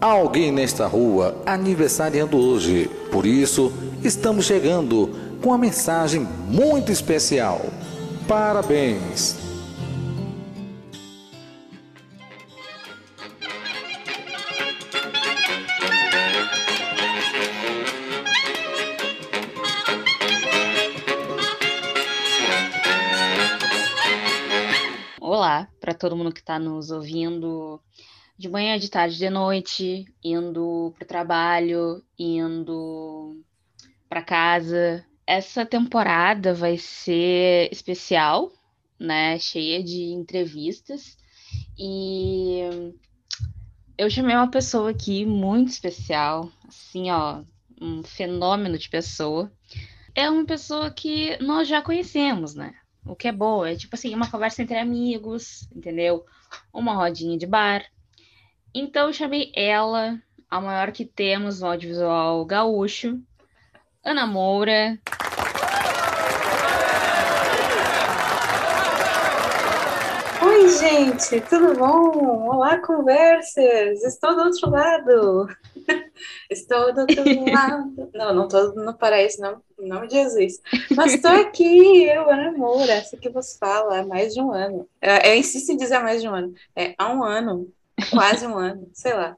alguém nesta rua aniversariando hoje. Por isso, estamos chegando com uma mensagem muito especial. Parabéns! Olá para todo mundo que está nos ouvindo de manhã, de tarde, de noite, indo para o trabalho, indo para casa. Essa temporada vai ser especial, né? Cheia de entrevistas. E eu chamei uma pessoa aqui muito especial, assim, ó, um fenômeno de pessoa. É uma pessoa que nós já conhecemos, né? O que é bom, é tipo assim, uma conversa entre amigos, entendeu? Uma rodinha de bar. Então eu chamei ela, a maior que temos no audiovisual gaúcho, Ana Moura. Oi, gente, tudo bom? Olá, conversas! Estou do outro lado. Estou do outro lado. Não, não estou no paraíso, não, em nome de Jesus. Mas estou aqui, eu, Ana Moura, essa que vos fala há mais de um ano. Eu insisto em dizer há mais de um ano. É, há um ano Quase um ano, sei lá.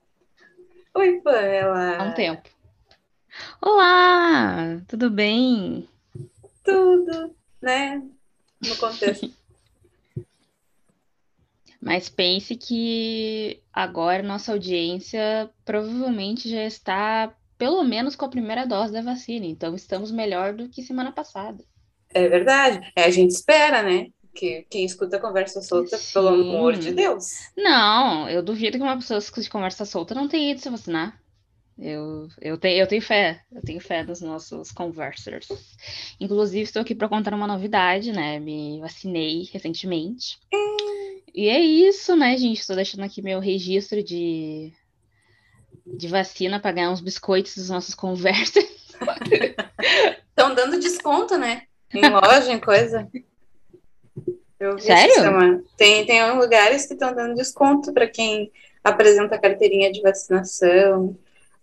Oi, Pamela. Há um tempo. Olá, tudo bem? Tudo, né? No contexto. Mas pense que agora nossa audiência provavelmente já está pelo menos com a primeira dose da vacina, então estamos melhor do que semana passada. É verdade. É, a gente espera, né? Que quem escuta conversa solta, Sim. pelo amor de Deus. Não, eu duvido que uma pessoa que escute conversa solta não tenha ido se vacinar. Eu, eu, tenho, eu tenho fé, eu tenho fé nos nossos conversers. Inclusive, estou aqui para contar uma novidade, né? Me vacinei recentemente. E é isso, né, gente? Estou deixando aqui meu registro de, de vacina para ganhar uns biscoitos dos nossos conversers. Estão dando desconto, né? Em loja, em coisa. Eu Sério? Tem, tem lugares que estão dando desconto para quem apresenta carteirinha de vacinação.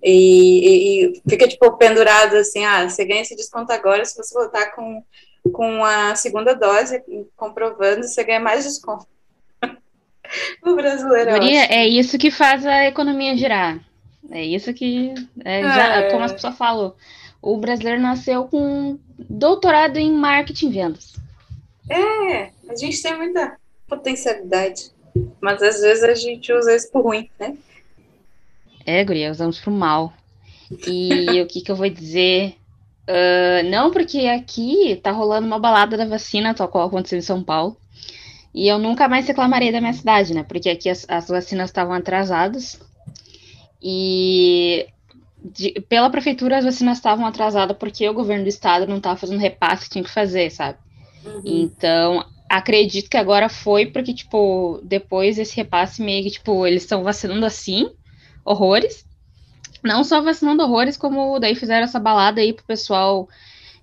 E, e, fica tipo pendurado assim, ah, você ganha esse desconto agora se você voltar com, com a segunda dose, comprovando, você ganha mais desconto. o brasileiro. Maria, é isso que faz a economia girar. É isso que, é, já, é. como as pessoas falam, o brasileiro nasceu com doutorado em marketing e vendas. É, a gente tem muita potencialidade, mas às vezes a gente usa isso por ruim, né? É, guria, usamos pro mal. E o que que eu vou dizer? Uh, não, porque aqui tá rolando uma balada da vacina, tal qual aconteceu em São Paulo. E eu nunca mais reclamarei da minha cidade, né? Porque aqui as, as vacinas estavam atrasadas. E de, pela prefeitura as vacinas estavam atrasadas porque o governo do estado não estava fazendo repasse que tinha que fazer, sabe? Uhum. Então, acredito que agora foi porque, tipo, depois esse repasse meio que, tipo, eles estão vacinando assim, horrores. Não só vacinando horrores, como daí fizeram essa balada aí pro pessoal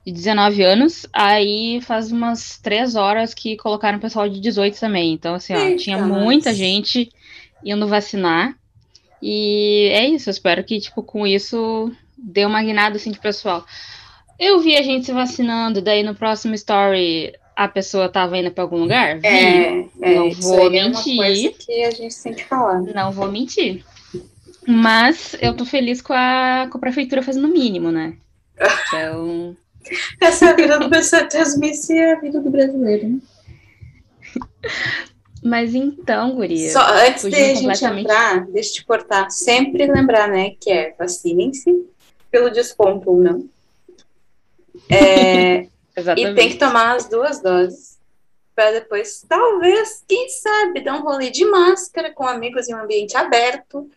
de 19 anos. Aí faz umas três horas que colocaram o pessoal de 18 também. Então, assim, ó, Eita, tinha muita gente indo vacinar. E é isso, eu espero que, tipo, com isso dê uma guinada, assim, de pessoal. Eu vi a gente se vacinando, daí no próximo story a pessoa tava indo para algum lugar? É, é, não vou mentir. É que a gente tem que falar. Não vou mentir. Mas eu tô feliz com a, com a prefeitura fazendo o mínimo, né? Então. Essa é a vida do pessoal transmite é a vida do brasileiro, né? Mas então, Guria. Só antes de a gente entrar, deixa eu te cortar. Sempre lembrar, né, que é vacinem-se pelo desconto ou não. É, e tem que tomar as duas doses para depois, talvez, quem sabe, dar um rolê de máscara com amigos em um ambiente aberto,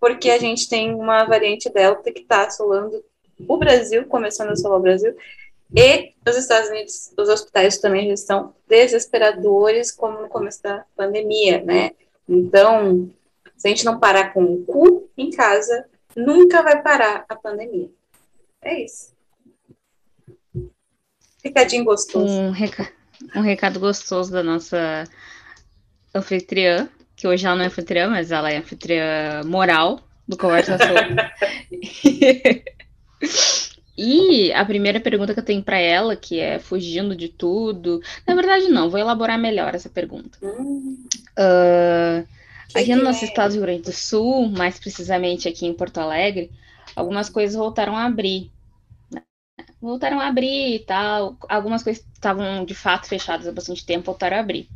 porque a gente tem uma variante Delta que está assolando o Brasil, começando a assolar o Brasil, e os Estados Unidos, os hospitais também já estão desesperadores, como no começo da pandemia, né? Então, se a gente não parar com o cu em casa, nunca vai parar a pandemia. É isso. Recadinho gostoso. Um, reca... um recado gostoso da nossa anfitriã, que hoje ela não é anfitriã, mas ela é anfitriã moral do Conversa Solta. e a primeira pergunta que eu tenho para ela, que é fugindo de tudo. Na verdade, não, vou elaborar melhor essa pergunta. Hum, Uh, aqui no nosso é? estado do Rio Grande do Sul, mais precisamente aqui em Porto Alegre, algumas coisas voltaram a abrir. Voltaram a abrir e tal. Algumas coisas estavam de fato fechadas há bastante tempo voltaram a abrir.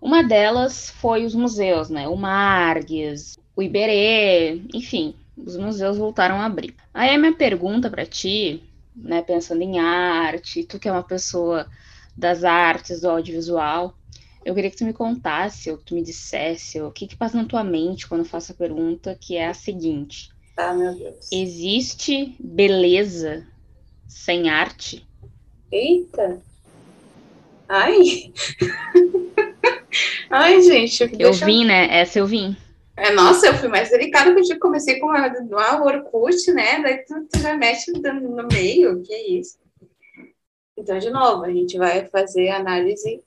Uma delas foi os museus, né? O Margues, o Iberê, enfim, os museus voltaram a abrir. Aí a minha pergunta para ti, né, pensando em arte, tu que é uma pessoa das artes, do audiovisual, eu queria que tu me contasse, ou que tu me dissesse, o que que passa na tua mente quando eu faço a pergunta, que é a seguinte: Ah, meu Deus. existe beleza sem arte? Eita! Ai! Ai, gente, Eu deixa vim, né? Essa eu vim. É, nossa, eu fui mais delicada porque eu comecei com a, a Orkut, né? Daí tu, tu já mexe no, no meio, que é isso. Então, de novo, a gente vai fazer análise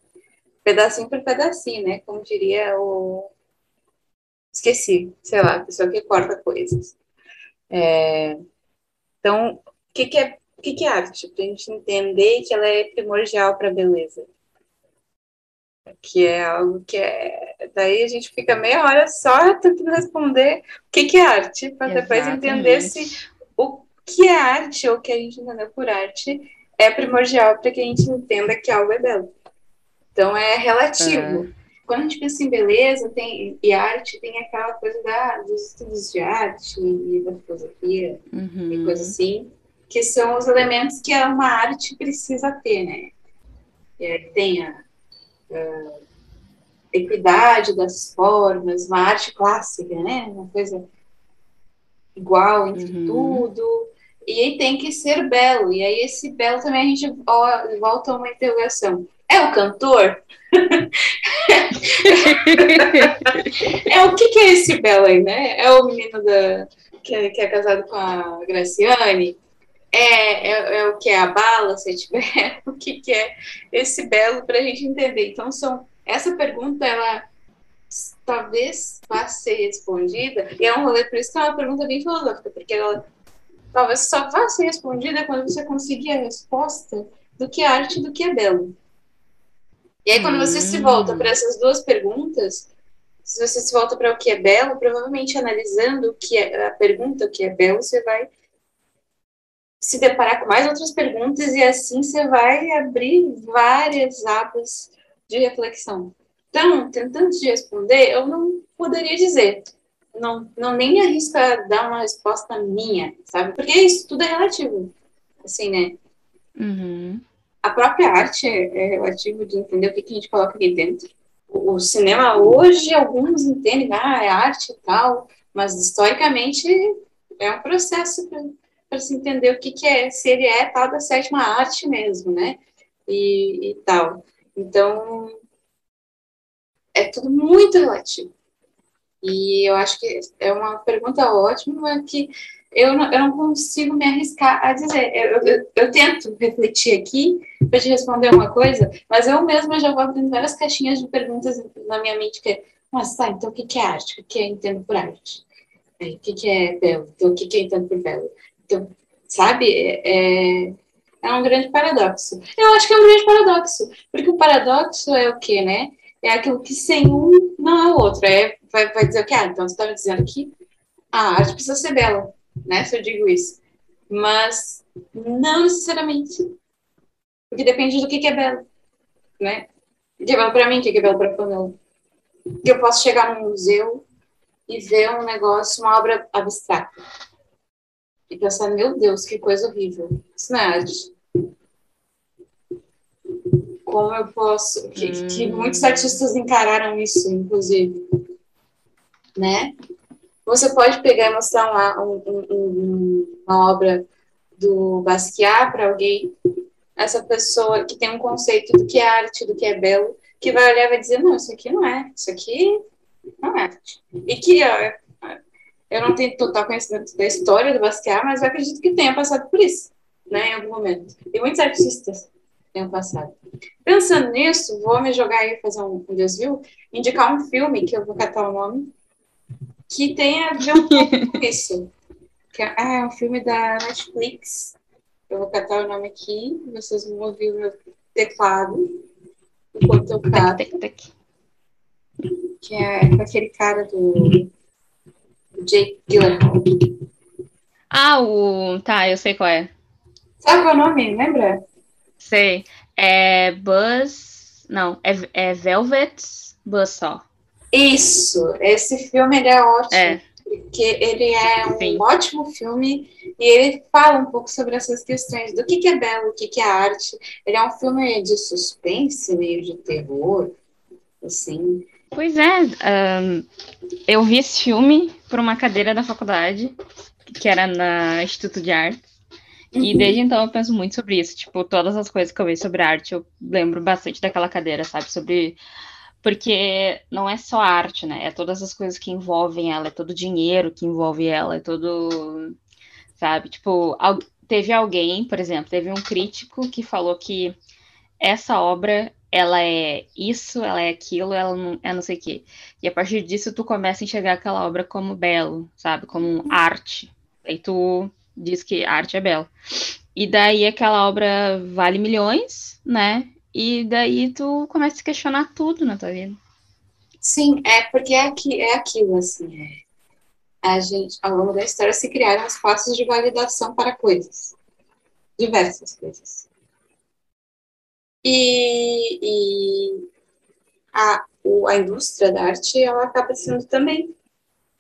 pedacinho por pedacinho, né? Como diria o. Esqueci, sei lá, a pessoa que corta coisas. É, Então, o que, que, é, o que, que é arte? Para a gente entender que ela é primordial para a beleza. Que é algo que é. Daí a gente fica meia hora só tentando responder o que, que é arte, para depois entender se o que é arte ou o que a gente entendeu por arte é primordial para que a gente entenda que algo é belo. Então é relativo. Quando a gente pensa em beleza tem, e arte, tem aquela coisa da, dos estudos de arte e da filosofia e Uhum. coisa assim, que são os elementos que uma arte precisa ter, né? É, tem a, a equidade das formas, uma arte clássica, né? Uma coisa igual entre Uhum. tudo. E aí tem que ser belo. E aí esse belo também a gente volta a uma interrogação. É o cantor? É o que, que é esse belo aí, né? É o menino da, que, é, que é casado com a Graciane? É, é, é o que é a bala, se tiver? O que, que é esse belo para a gente entender? Então, são, essa pergunta, ela talvez vá ser respondida, e é um rolê, por isso que é uma pergunta bem filosófica, porque ela talvez só vá ser respondida quando você conseguir a resposta do que é arte do que é belo. E aí, quando você se volta para essas duas perguntas, se você se volta para o que é belo, provavelmente analisando o que é a pergunta, o que é belo, você vai se deparar com mais outras perguntas e assim você vai abrir várias abas de reflexão. Então, tentando te responder, eu não poderia dizer. Não, não nem me arrisco a dar uma resposta minha, sabe? Porque isso tudo é relativo. Assim, né? Uhum. A própria arte é, é relativo de entender o que, que a gente coloca aqui dentro. O, o cinema hoje, alguns entendem, ah, é arte e tal, mas historicamente é um processo para se entender o que, que é, se ele é tal da sétima arte mesmo, né? E, e tal. Então, é tudo muito relativo. E eu acho que é uma pergunta ótima que eu não, eu não consigo me arriscar a dizer. Eu, eu, eu tento refletir aqui para te responder uma coisa, mas eu mesma já vou abrindo várias caixinhas de perguntas na minha mente que é, mas tá, então o que, que é arte? O que é entendo por arte? O que, que é belo? Então o que, que é entendo por belo? Então, sabe, é, é um grande paradoxo. Eu acho que é um grande paradoxo, porque o paradoxo é o quê, né? É aquilo que sem um não é o outro. É, vai, vai dizer o que? Ah, então você está me dizendo que a arte precisa ser bela, né? Se eu digo isso. Mas não necessariamente. Porque depende do que, que é belo, né? O que é belo para mim, o que é belo para Pamela. Eu posso chegar num museu e ver um negócio, uma obra abstrata. E pensar, meu Deus, que coisa horrível. Isso não é arte como eu posso, que, hum. que, muitos artistas encararam isso, inclusive, né? Você pode pegar e mostrar uma, um, um, uma obra do Basquiat para alguém, essa pessoa que tem um conceito do que é arte, do que é belo, que vai olhar e vai dizer, não, isso aqui não é, isso aqui não é arte. E que ó, eu não tenho total conhecimento da história do Basquiat, mas eu acredito que tenha passado por isso, né, em algum momento. E muitos artistas tenham passado. Pensando nisso, vou me jogar aí fazer um, um desvio, indicar um filme que eu vou catar o nome, que tem a ver um pouco com isso. Que é, ah, é um filme da Netflix. Eu vou catar o nome aqui, vocês vão ouvir o meu teclado enquanto eu cato. Que é com aquele cara do Jake Gyllenhaal. Ah, o. Tá, eu sei qual é. Sabe qual é o nome? Lembra? Sei. É Buzz. Não, é, é Velvet Buzz só. Isso, esse filme ele é ótimo. É. Porque ele é um Sim. ótimo filme e ele fala um pouco sobre essas questões do que, que é belo, o que, que é arte. Ele é um filme de suspense, meio de terror, assim. Pois é, ahn, eu vi esse filme por uma cadeira da faculdade, que era na Instituto de Arte. E desde então eu penso muito sobre isso. Tipo, todas as coisas que eu vejo sobre arte, eu lembro bastante daquela cadeira, sabe? Sobre. Porque não é só arte, né? É todas as coisas que envolvem ela, é todo o dinheiro que envolve ela, é todo. Sabe? Tipo, teve alguém, por exemplo, teve um crítico que falou que essa obra, ela é isso, ela é aquilo, ela não, é não sei o quê. E a partir disso, tu começa a enxergar aquela obra como belo, sabe? Como arte. Aí tu diz que arte é belo. E daí aquela obra vale milhões, né? E daí tu começa a questionar tudo na tua vida. Sim, é porque é, aqui, é aquilo, assim. é. A gente, ao longo da história, se criaram espaços de validação para coisas. Diversas coisas. E, e a, a indústria da arte, ela acaba sendo também.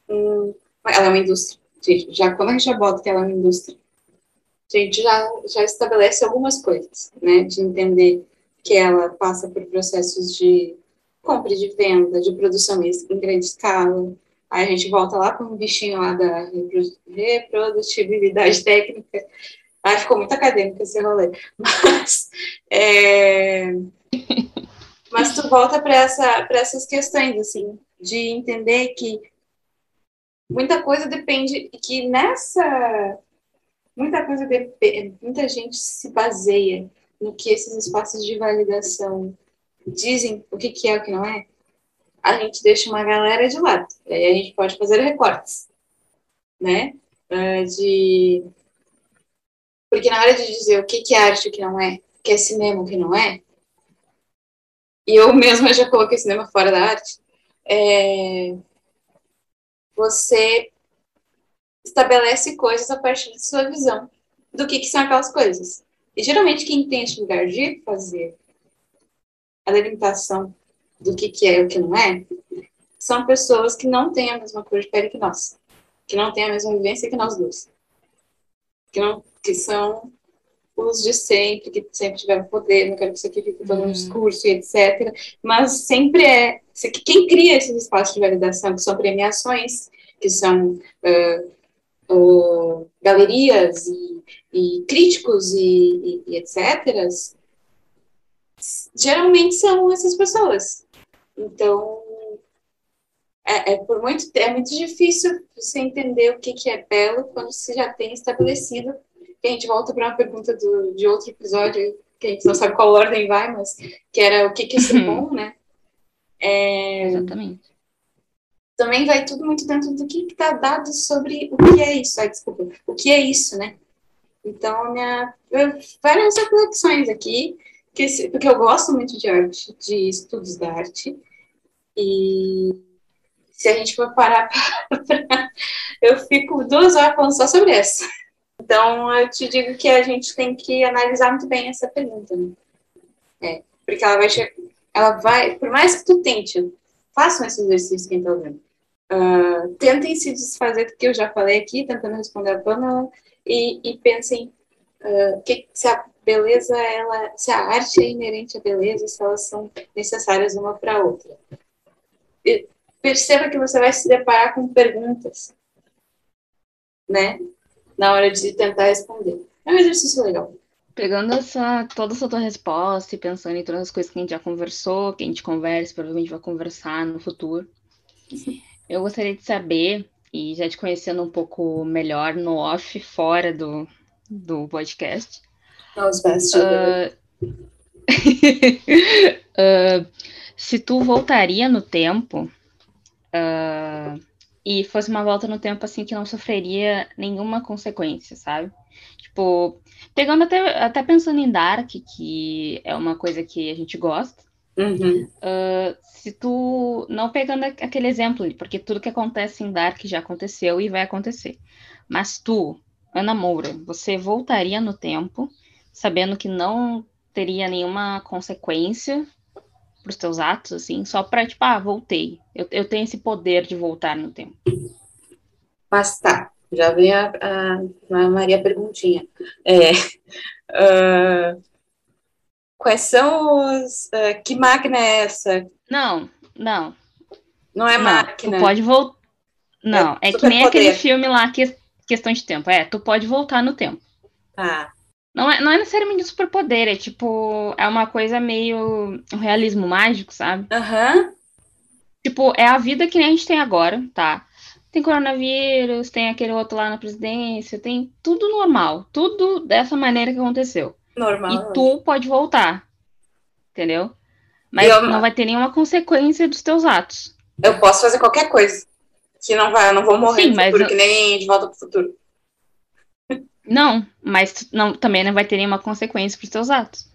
um- ela é uma indústria. Já, quando a gente já bota que ela é uma indústria, a gente já, já estabelece algumas coisas, né? De entender que ela passa por processos de compra e de venda, de produção em grande escala. Aí a gente volta lá com um bichinho lá da repro- reprodutibilidade técnica. Ficou muito acadêmico esse rolê. Mas, é, mas tu volta para essa, essas questões, assim, de entender que muita coisa depende, que nessa. Muita coisa, depe- muita gente se baseia no que esses espaços de validação dizem o que, que é o que não é, a gente deixa uma galera de lado. E aí a gente pode fazer recortes, né? Ah, de... Porque na hora de dizer o que, é arte e o que não é, o que é cinema o que não é, e eu mesma já coloquei cinema fora da arte, é... você estabelece coisas a partir de sua visão do que, que são aquelas coisas. E geralmente quem tem esse lugar de fazer a delimitação do que, que é e o que não é, são pessoas que não têm a mesma cor de pele que nós, que não têm a mesma vivência que nós dois, que, não, que são os de sempre, que sempre tiveram poder, não quero que isso aqui fique todo um Uhum. discurso e etc. Mas sempre é. Quem cria esses espaços de validação, que são premiações, que são ah, ah, galerias e, e críticos e, e- e etc., geralmente são essas pessoas. Então, é, é por muito é muito difícil você entender o que, que é belo quando se já tem estabelecido. Que a gente volta para uma pergunta do, de outro episódio, que a gente não sabe qual ordem vai, mas que era o que, que é ser bom, né? É, Exatamente. também vai tudo muito dentro do que está dado sobre o que é isso. Ai, desculpa, o que é isso, né? Então, minha, várias reflexões aqui, que, porque eu gosto muito de arte, de estudos da arte, e se a gente for parar para. Eu fico duas horas falando só sobre essa. Então, eu te digo que a gente tem que analisar muito bem essa pergunta, né? É, porque ela vai, ela vai, por mais que tu tente, façam esse exercício quem tá ouvindo. Ah, tentem se desfazer do que eu já falei aqui, tentando responder a Pamela, e, e pensem ah, que, se a beleza, ela, se a arte é inerente à beleza, se elas são necessárias uma para a outra. E perceba que você vai se deparar com perguntas, né? Na hora de tentar responder. É um exercício legal. Pegando essa, toda essa tua resposta e pensando em todas as coisas que a gente já conversou, que a gente conversa, provavelmente vai conversar no futuro, eu gostaria de saber, e já te conhecendo um pouco melhor no off, fora do, do podcast, Os bastidores. Ah, se tu voltaria no tempo, ah, e fosse uma volta no tempo assim que não sofreria nenhuma consequência, sabe? Tipo, pegando até, até pensando em Dark, que é uma coisa que a gente gosta. Uhum. Uh, se tu não pegando aquele exemplo, porque tudo que acontece em Dark já aconteceu e vai acontecer. Mas tu, Ana Moura, você voltaria no tempo, sabendo que não teria nenhuma consequência para os teus atos, assim, só para, tipo, ah, voltei. Eu, eu tenho esse poder de voltar no tempo. Mas tá, já vem a, a, a Maria Perguntinha. É, uh, quais são os. Uh, que máquina é essa? Não, não. Não é não, máquina. Tu pode voltar. Não, é, é que nem aquele filme lá, que, Questão de Tempo. É, tu pode voltar no tempo. Tá. Não é, não é necessariamente um superpoder, é tipo. É uma coisa meio. Um realismo mágico, sabe? Aham. Uhum. Tipo, é a vida que a gente tem agora, tá? Tem coronavírus, tem aquele outro lá na presidência, tem tudo normal. Tudo dessa maneira que aconteceu. Normal. E tu pode voltar. Entendeu? Mas eu... não vai ter nenhuma consequência dos teus atos. Eu posso fazer qualquer coisa. Que não vai, eu não vou morrer Sim, futuro, eu... que nem de volta pro futuro. Não, mas não, também não vai ter nenhuma consequência pros teus atos.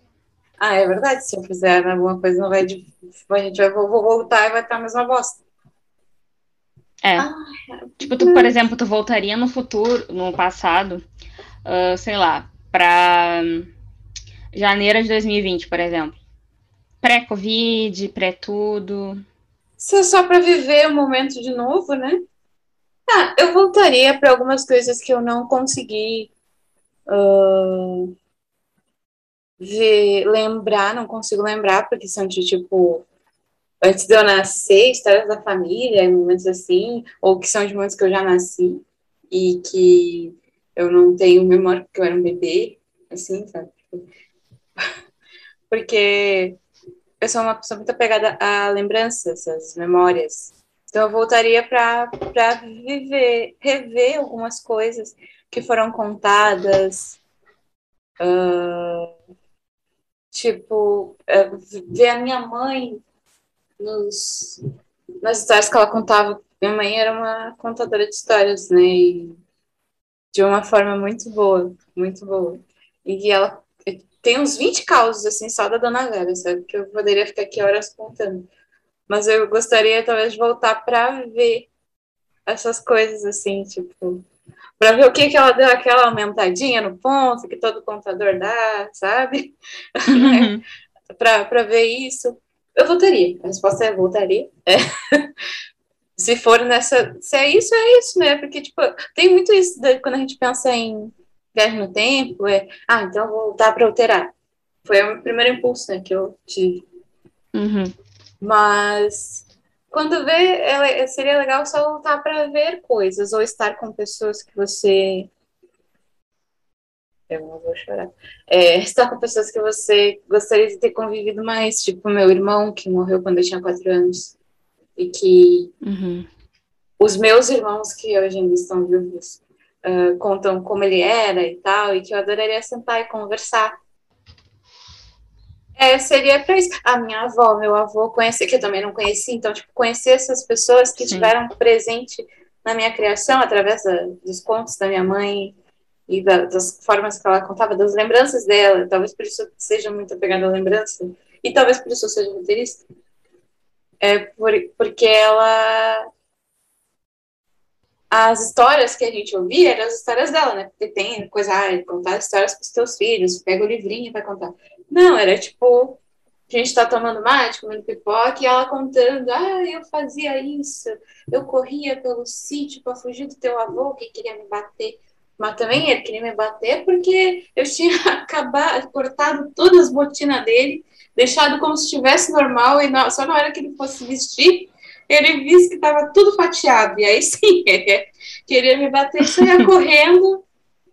Ah, é verdade. Se eu fizer alguma coisa, não vai. A gente vai vou voltar e vai estar a mesma bosta. É. Ah, tipo, tu, por exemplo, tu voltaria no futuro, no passado, uh, sei lá, pra janeiro de 2020, por exemplo. Pré-Covid, pré-tudo. Isso é só para viver o momento de novo, né? Ah, eu voltaria para algumas coisas que eu não consegui uh, lembrar, não consigo lembrar, porque são de tipo antes de eu nascer, histórias da família, momentos assim, ou que são de momentos que eu já nasci e que eu não tenho memória porque eu era um bebê, assim, sabe? Porque eu sou uma pessoa muito apegada a lembranças, às memórias. Então eu voltaria para viver, rever algumas coisas que foram contadas, uh, tipo, uh, ver a minha mãe nos, nas histórias que ela contava. Minha mãe era uma contadora de histórias, né? E de uma forma muito boa, muito boa. E ela tem uns 20 causos, assim, só da Dona Vera, sabe? Que eu poderia ficar aqui horas contando. Mas eu gostaria, talvez, de voltar para ver essas coisas, assim, tipo, para ver o que, que ela deu aquela aumentadinha no ponto que todo contador dá, sabe? Uhum. para ver isso. Eu voltaria. A resposta é voltaria. É. se for nessa. Se é isso, é isso, né? Porque, tipo, tem muito isso de, quando a gente pensa em viagem no tempo, é. Ah, então vou voltar para alterar. Foi o primeiro impulso, né, que eu tive. Uhum. Mas quando vê, seria legal só voltar para ver coisas ou estar com pessoas que você eu não vou chorar. É, estar com pessoas que você gostaria de ter convivido mais, tipo meu irmão, que morreu quando eu tinha quatro anos, e que uhum. os meus irmãos que hoje ainda estão vivos uh, contam como ele era e tal, e que eu adoraria sentar e conversar. É, seria para isso. A minha avó, meu avô, conhecer, que eu também não conheci, então, tipo, conhecer essas pessoas que Sim. tiveram presente na minha criação, através da, dos contos da minha mãe, e da, das formas que ela contava, das lembranças dela. Talvez por isso seja muito apegada à lembrança. E talvez por isso eu seja roteirista. É por, porque ela. As histórias que a gente ouvia eram as histórias dela, né? Porque tem coisa, ah, contar histórias para os teus filhos, pega o livrinho e vai contar. Não, era tipo, a gente tá tomando mate, comendo pipoca, e ela contando, ah, eu fazia isso, eu corria pelo sítio para fugir do teu avô que queria me bater. Mas também ele queria me bater porque eu tinha acabado, cortado todas as botinas dele, deixado como se estivesse normal, e só na hora que ele fosse vestir, ele disse que estava tudo fatiado. E aí sim, ele queria me bater e saia correndo.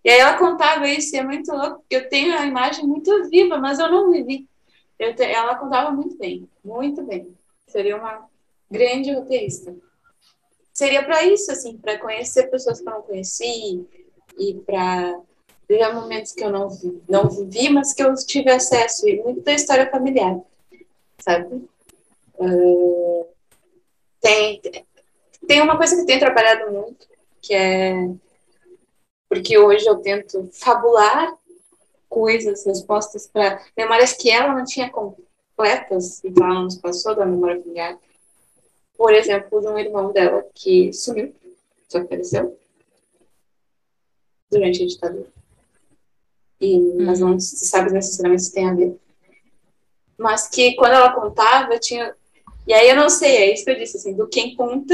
E aí ela contava isso, e é muito louco, porque eu tenho a imagem muito viva, mas eu não vivi. Eu te, ela contava muito bem, muito bem. Seria uma grande roteirista. Seria para isso, assim, para conhecer pessoas que eu não conheci, e para viver momentos que eu não, não vivi, mas que eu tive acesso, e muito da história familiar, sabe? Uh, tem, tem uma coisa que tenho trabalhado muito, que é porque hoje eu tento fabular coisas, respostas para memórias que ela não tinha completas e que ela nos passou da memória familiar. Por exemplo, de um irmão dela que sumiu, desapareceu durante a ditadura. E, Mas não se sabe necessariamente se tem a ver. Mas que quando ela contava, tinha. E aí eu não sei, é isso que eu disse, assim, do quem conta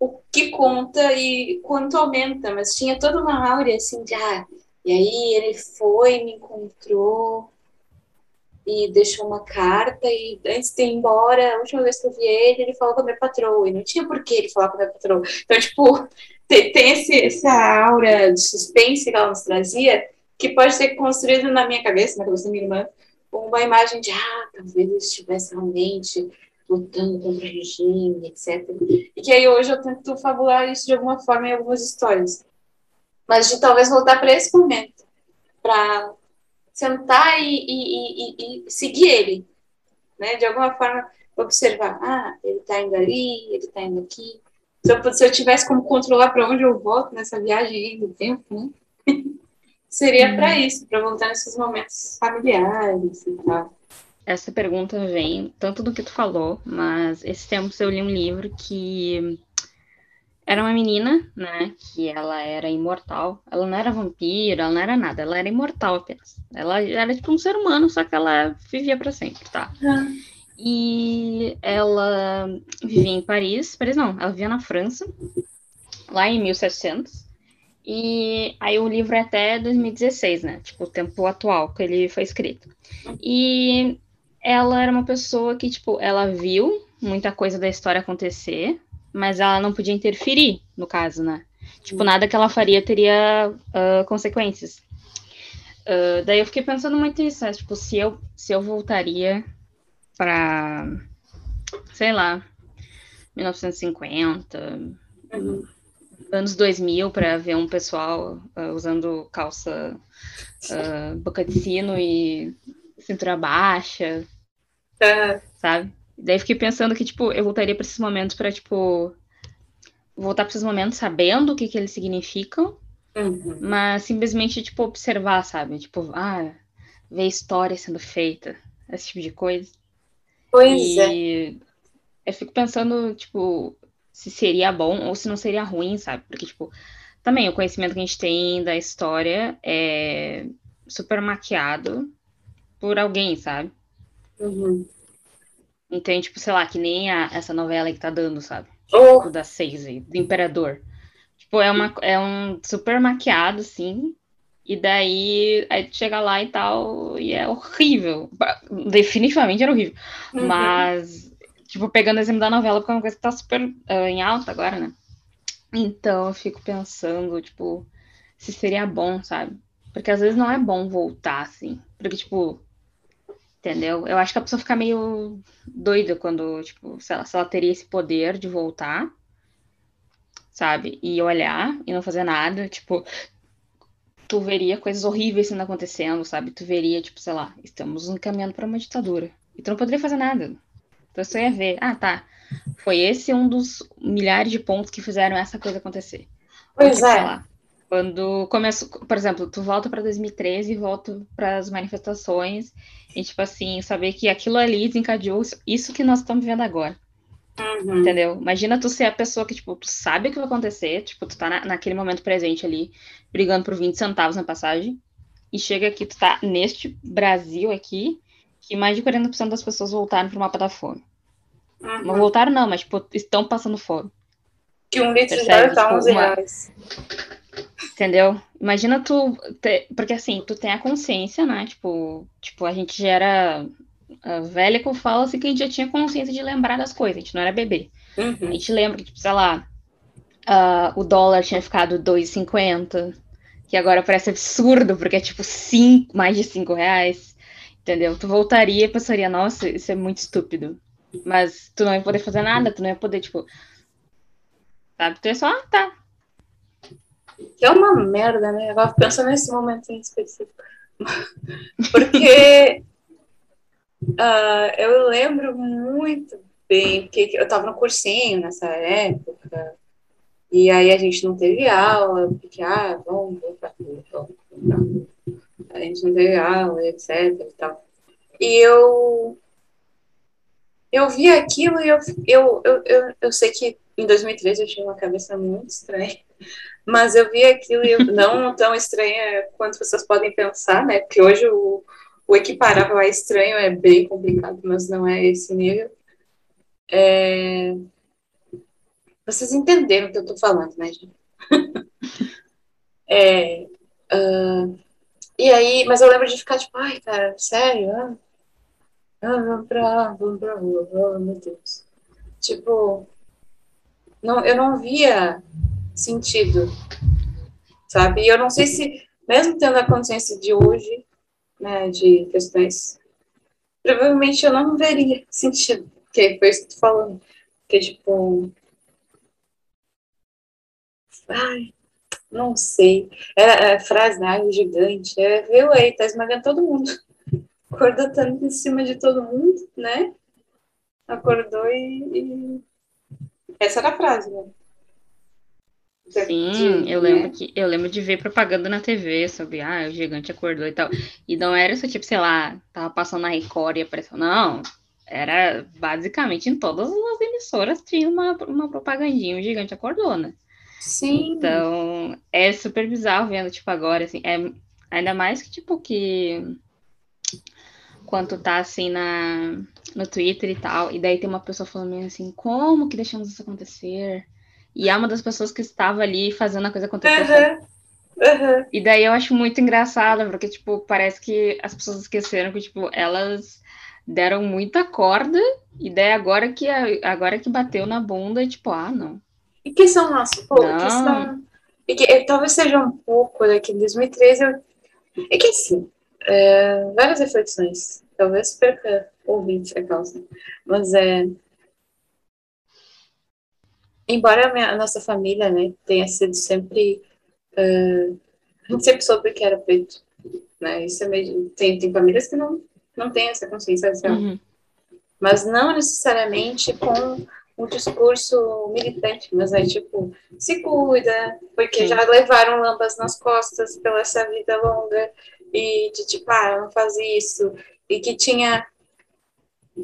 o que conta e quanto aumenta, mas tinha toda uma áurea assim de ah, e aí ele foi, me encontrou e deixou uma carta e antes de ir embora, a última vez que eu vi ele, ele falou com a minha patroa e não tinha por que ele falar com a minha patroa. Então, tipo, tem, tem esse, essa aura de suspense que ela nos trazia que pode ser construído na minha cabeça, na cabeça da minha irmã, uma imagem de, ah, talvez ele estivesse realmente lutando contra o regime, etc. E que aí hoje eu tento fabular isso de alguma forma em algumas histórias. Mas de talvez voltar para esse momento, para sentar e, e, e, e, seguir ele, né? De alguma forma observar, ah, ele está indo ali, ele está indo aqui. Se eu, se eu tivesse como controlar para onde eu volto nessa viagem do tempo, né? Seria para uhum. isso, para voltar nesses momentos familiares e tal. Essa pergunta vem tanto do que tu falou, mas esse tempo eu li um livro que era uma menina, né, que ela era imortal. Ela não era vampiro, ela não era nada, ela era imortal apenas. Ela era tipo um ser humano, só que ela vivia para sempre, tá? Uhum. E ela vivia em Paris, Paris não, ela vivia na França, lá em 1700. E aí o livro é até 2016, né? Tipo, o tempo atual que ele foi escrito. E ela era uma pessoa que, tipo, ela viu muita coisa da história acontecer, mas ela não podia interferir, no caso, né? Tipo, nada que ela faria teria uh, consequências. Uh, daí eu fiquei pensando muito nisso, né? Tipo, se eu, se eu voltaria para, sei lá, 1950, uhum. anos 2000, para ver um pessoal uh, usando calça uh, boca de sino e cintura baixa, sabe? Daí fiquei pensando que, tipo, eu voltaria para esses momentos para, tipo, voltar para esses momentos sabendo o que, que eles significam, uhum. mas simplesmente, tipo, observar, sabe? Tipo, ah, ver história sendo feita, esse tipo de coisa. Pois e é. Eu fico pensando, tipo, se seria bom ou se não seria ruim, sabe? Porque, tipo, também o conhecimento que a gente tem da história é super maquiado por alguém, sabe? Uhum. Então, tipo, sei lá, que nem a, essa novela que tá dando, sabe? Oh. Tipo, da Seis, do Imperador. Tipo, é, uma, é um super maquiado, assim. E daí, aí chega lá e tal, e é horrível. Definitivamente era horrível. Uhum. Mas, tipo, pegando o exemplo da novela, porque é uma coisa que tá super uh, em alta agora, né? Então, eu fico pensando, tipo, se seria bom, sabe? Porque às vezes não é bom voltar, assim. Porque, tipo, entendeu? Eu acho que a pessoa fica meio doida quando, tipo, se ela, se ela teria esse poder de voltar, sabe? E olhar e não fazer nada, tipo, tu veria coisas horríveis sendo acontecendo, sabe? Tu veria, tipo, sei lá, estamos encaminhando para uma ditadura. E tu não poderia fazer nada. Então você ia ver, ah, tá. Foi esse um dos milhares de pontos que fizeram essa coisa acontecer. Pois tipo, é. Lá, quando começou, por exemplo, tu volta para 2013 e volta para as manifestações e tipo assim, saber que aquilo ali desencadeou isso que nós estamos vivendo agora. Uhum. Entendeu? Imagina tu ser a pessoa que, tipo, tu sabe o que vai acontecer, tipo, tu tá na, naquele momento presente ali, brigando por 20 centavos na passagem, e chega aqui, tu tá neste Brasil aqui, que mais de 40% das pessoas voltaram pro mapa da fome. Uhum. Não voltaram não, mas, tipo, estão passando fome. Que um litro de óleo tá 11 tipo, reais. Entendeu? Imagina tu. Ter, porque assim, tu tem a consciência, né? Tipo, tipo a gente já era a velha que eu falo assim que a gente já tinha consciência de lembrar das coisas, a gente não era bebê. Uhum. A gente lembra que, tipo, sei lá, uh, o dólar tinha ficado 2,50, que agora parece absurdo, porque é tipo cinco, mais de 5 reais. Entendeu? Tu voltaria e pensaria, nossa, isso é muito estúpido. Mas tu não ia poder fazer nada, tu não ia poder, tipo. Sabe? Tu ia só, ah, tá, que é uma merda, né? Agora pensando nesse momento em específico. Porque uh, eu lembro muito bem, porque eu estava no cursinho nessa época, e aí a gente não teve aula, porque, ah, vamos, vamos A gente não teve aula, etc e tal. E eu eu vi aquilo e eu, eu, eu, eu, eu sei que em 2013 eu tinha uma cabeça muito estranha, mas eu vi aquilo e não tão estranha quanto as pessoas podem pensar, né? Porque hoje o, o equiparável a estranho é bem complicado, mas não é esse nível. É... Vocês entenderam o que eu tô falando, né, gente? é, uh... E aí, mas eu lembro de ficar tipo, ai, cara, sério? Ah, ah, vamos pra lá, vamos pra rua, oh, meu Deus. Tipo, não, eu não via sentido, sabe? E eu não sei se, mesmo tendo a consciência de hoje, né, de questões, provavelmente eu não veria sentido, que foi isso que tu falou, que tipo, ai, não sei, era a frase, né, gigante, é, viu aí, tá esmagando todo mundo acordou tanto em cima de todo mundo, né? Acordou e. e... Essa era a frase, né? Sim, eu lembro que eu lembro de ver propaganda na TV sobre ah, o gigante acordou e tal. E não era só tipo, sei lá, tava passando na Record e apareceu. Não, era basicamente em todas as emissoras tinha uma, uma propagandinha, o gigante acordou, né? Sim. Então, é super bizarro vendo, tipo, agora, assim, é ainda mais que, tipo, que quando tá assim na, no Twitter e tal, e daí tem uma pessoa falando assim, como que deixamos isso acontecer? E é uma das pessoas que estava ali fazendo a coisa acontecer. Uhum. Uhum. E daí eu acho muito engraçado, porque, tipo, parece que as pessoas esqueceram que, tipo, elas deram muita corda, e daí agora que, agora que bateu na bunda, tipo, ah, não. E que são nossos, pô, não. que são... E que, talvez seja um pouco daqui em 2013, eu... é que assim, é, várias reflexões. Talvez perca ouvintes a causa. Mas é. Embora a, minha, a nossa família né, tenha sido sempre. Uh, a gente sempre soube que era preto. Né? Isso é meio, tem, tem famílias que não, não têm essa consciência racial. Uhum. Mas não necessariamente com um discurso militante, mas é tipo, se cuida, porque Sim. já levaram lambas nas costas pela essa vida longa, e de tipo, ah, não faz isso, e que tinha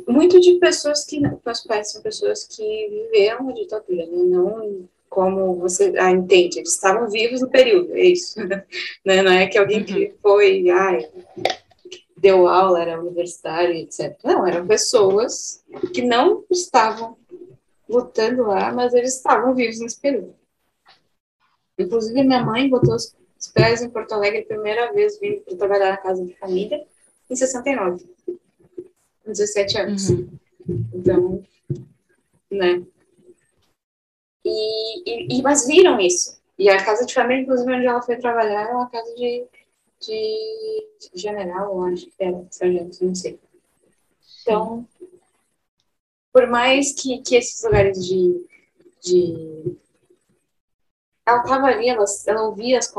muito de pessoas que, meus pais são pessoas que viveram a ditadura, né? não como você ah, entende, eles estavam vivos no período, é isso, né? não é que alguém uhum. que foi, ai, deu aula, era universitário, etc. Não, eram pessoas que não estavam lutando lá, mas eles estavam vivos nesse período. Inclusive, minha mãe botou os pés em Porto Alegre a primeira vez vindo para trabalhar na casa de família em 69, com 17 anos. Uhum. Então, né? E, e, mas viram isso. E a casa de família, inclusive, onde ela foi trabalhar, era uma casa de, de, de general, acho que era, sargento, não sei. Então, por mais que, que esses lugares de, de ela estava ali, ela, ela ouvia as,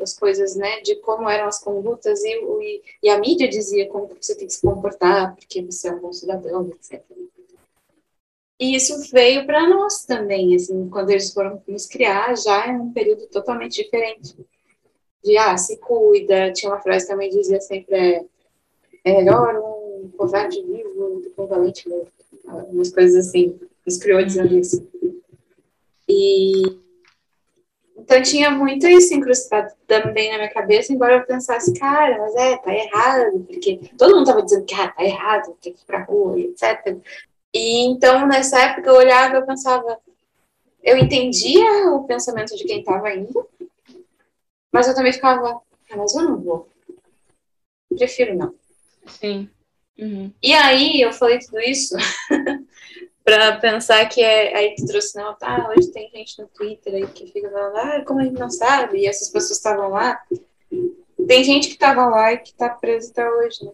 as coisas, né, de como eram as condutas e, e, e, a mídia dizia como você tem que se comportar, porque você é um bom cidadão, etc. E isso veio para nós também, assim, quando eles foram nos criar, já em um período totalmente diferente. De, ah, se cuida, tinha uma frase que também dizia sempre, é, é melhor um covarde vivo do que um valente morto. Umas coisas assim, nos criou dizendo isso. E então tinha muito isso incrustado também na minha cabeça, embora eu pensasse, cara, mas é, tá errado, porque todo mundo tava dizendo que ah, tá errado, tem que ir pra rua, etc. E então nessa época eu olhava e eu pensava, eu entendia o pensamento de quem tava indo, mas eu também ficava, ah, mas eu não vou. Prefiro não. Sim. Uhum. E aí eu falei tudo isso para pensar que é aí tu trouxe, não, tá, hoje tem gente no Twitter aí que fica falando, ah, como a gente não sabe, e essas pessoas estavam lá. Tem gente que estava lá e que está presa até hoje, né?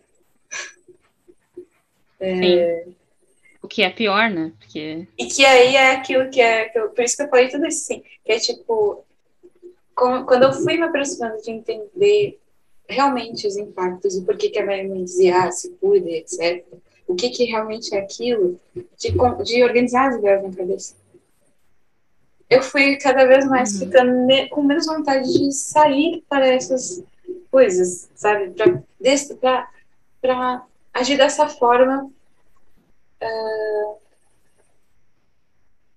É... O que é pior, né? Porque... E que aí é aquilo que é. Que eu, por isso que eu falei tudo isso, assim, que é tipo. quando eu fui me aproximando de entender realmente os impactos e por que, que a minha mãe dizia, ah, se cuida, etc o que, que realmente é aquilo, de, de organizar as ideias na cabeça. Eu fui cada vez mais uhum. ficando com menos vontade de sair para essas coisas, sabe? Para agir dessa forma uh,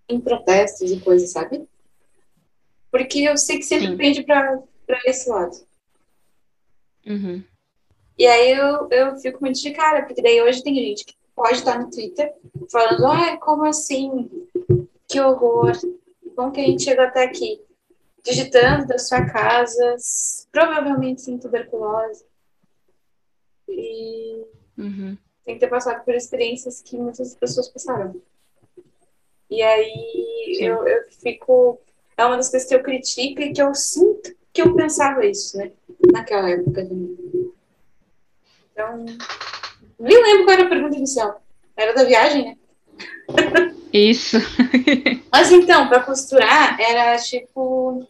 em protestos e coisas, sabe? Porque eu sei que sempre Sim. pende para esse lado. Uhum. E aí eu, eu fico muito de cara, porque daí hoje tem gente que pode estar no Twitter falando, ai, como assim? Que horror! Como que a gente chegou até aqui? Digitando da sua casa, provavelmente sem tuberculose. E uhum. tem que ter passado por experiências que muitas pessoas passaram. E aí eu, eu fico. É uma das coisas que eu critico e que eu sinto que eu pensava isso, né? Naquela época também. Então, nem lembro qual era a pergunta inicial. Era da viagem, né? Isso. Mas então, para costurar, era tipo.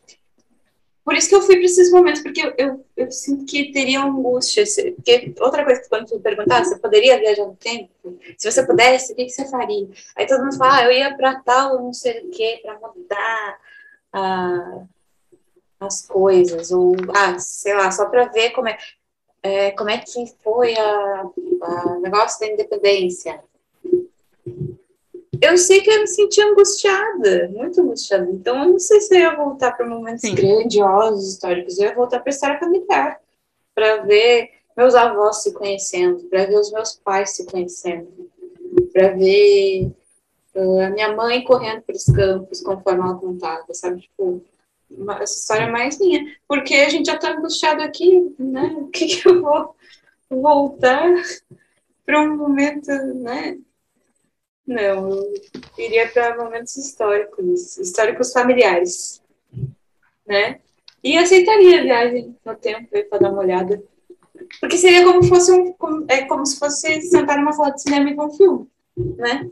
Por isso que eu fui para esses momentos, porque eu, eu, eu, sinto que teria angústia. Porque outra coisa que quando tu perguntar, você poderia viajar no tempo? Se você pudesse, o que, que você faria? Aí todo mundo fala, ah, eu ia para tal, não sei o quê, para mudar ah, as coisas. Ou, ah, sei lá, só para ver como é é, como é que foi o negócio da independência. Eu sei que eu me senti angustiada, muito angustiada. Então, eu não sei se eu ia voltar para momentos Sim. grandiosos, históricos. Eu ia voltar para a história familiar, para ver meus avós se conhecendo, para ver os meus pais se conhecendo, para ver uh, a minha mãe correndo pelos campos, conforme ela contava, sabe? Tipo, essa história mais minha, porque a gente já está angustiado aqui, né? O que, que eu vou voltar para um momento, né? Não, eu iria para momentos históricos, históricos familiares, né? E aceitaria a viagem no tempo para dar uma olhada. Porque seria como fosse um, como, é como se fosse sentar numa sala de cinema e ver um filme, né?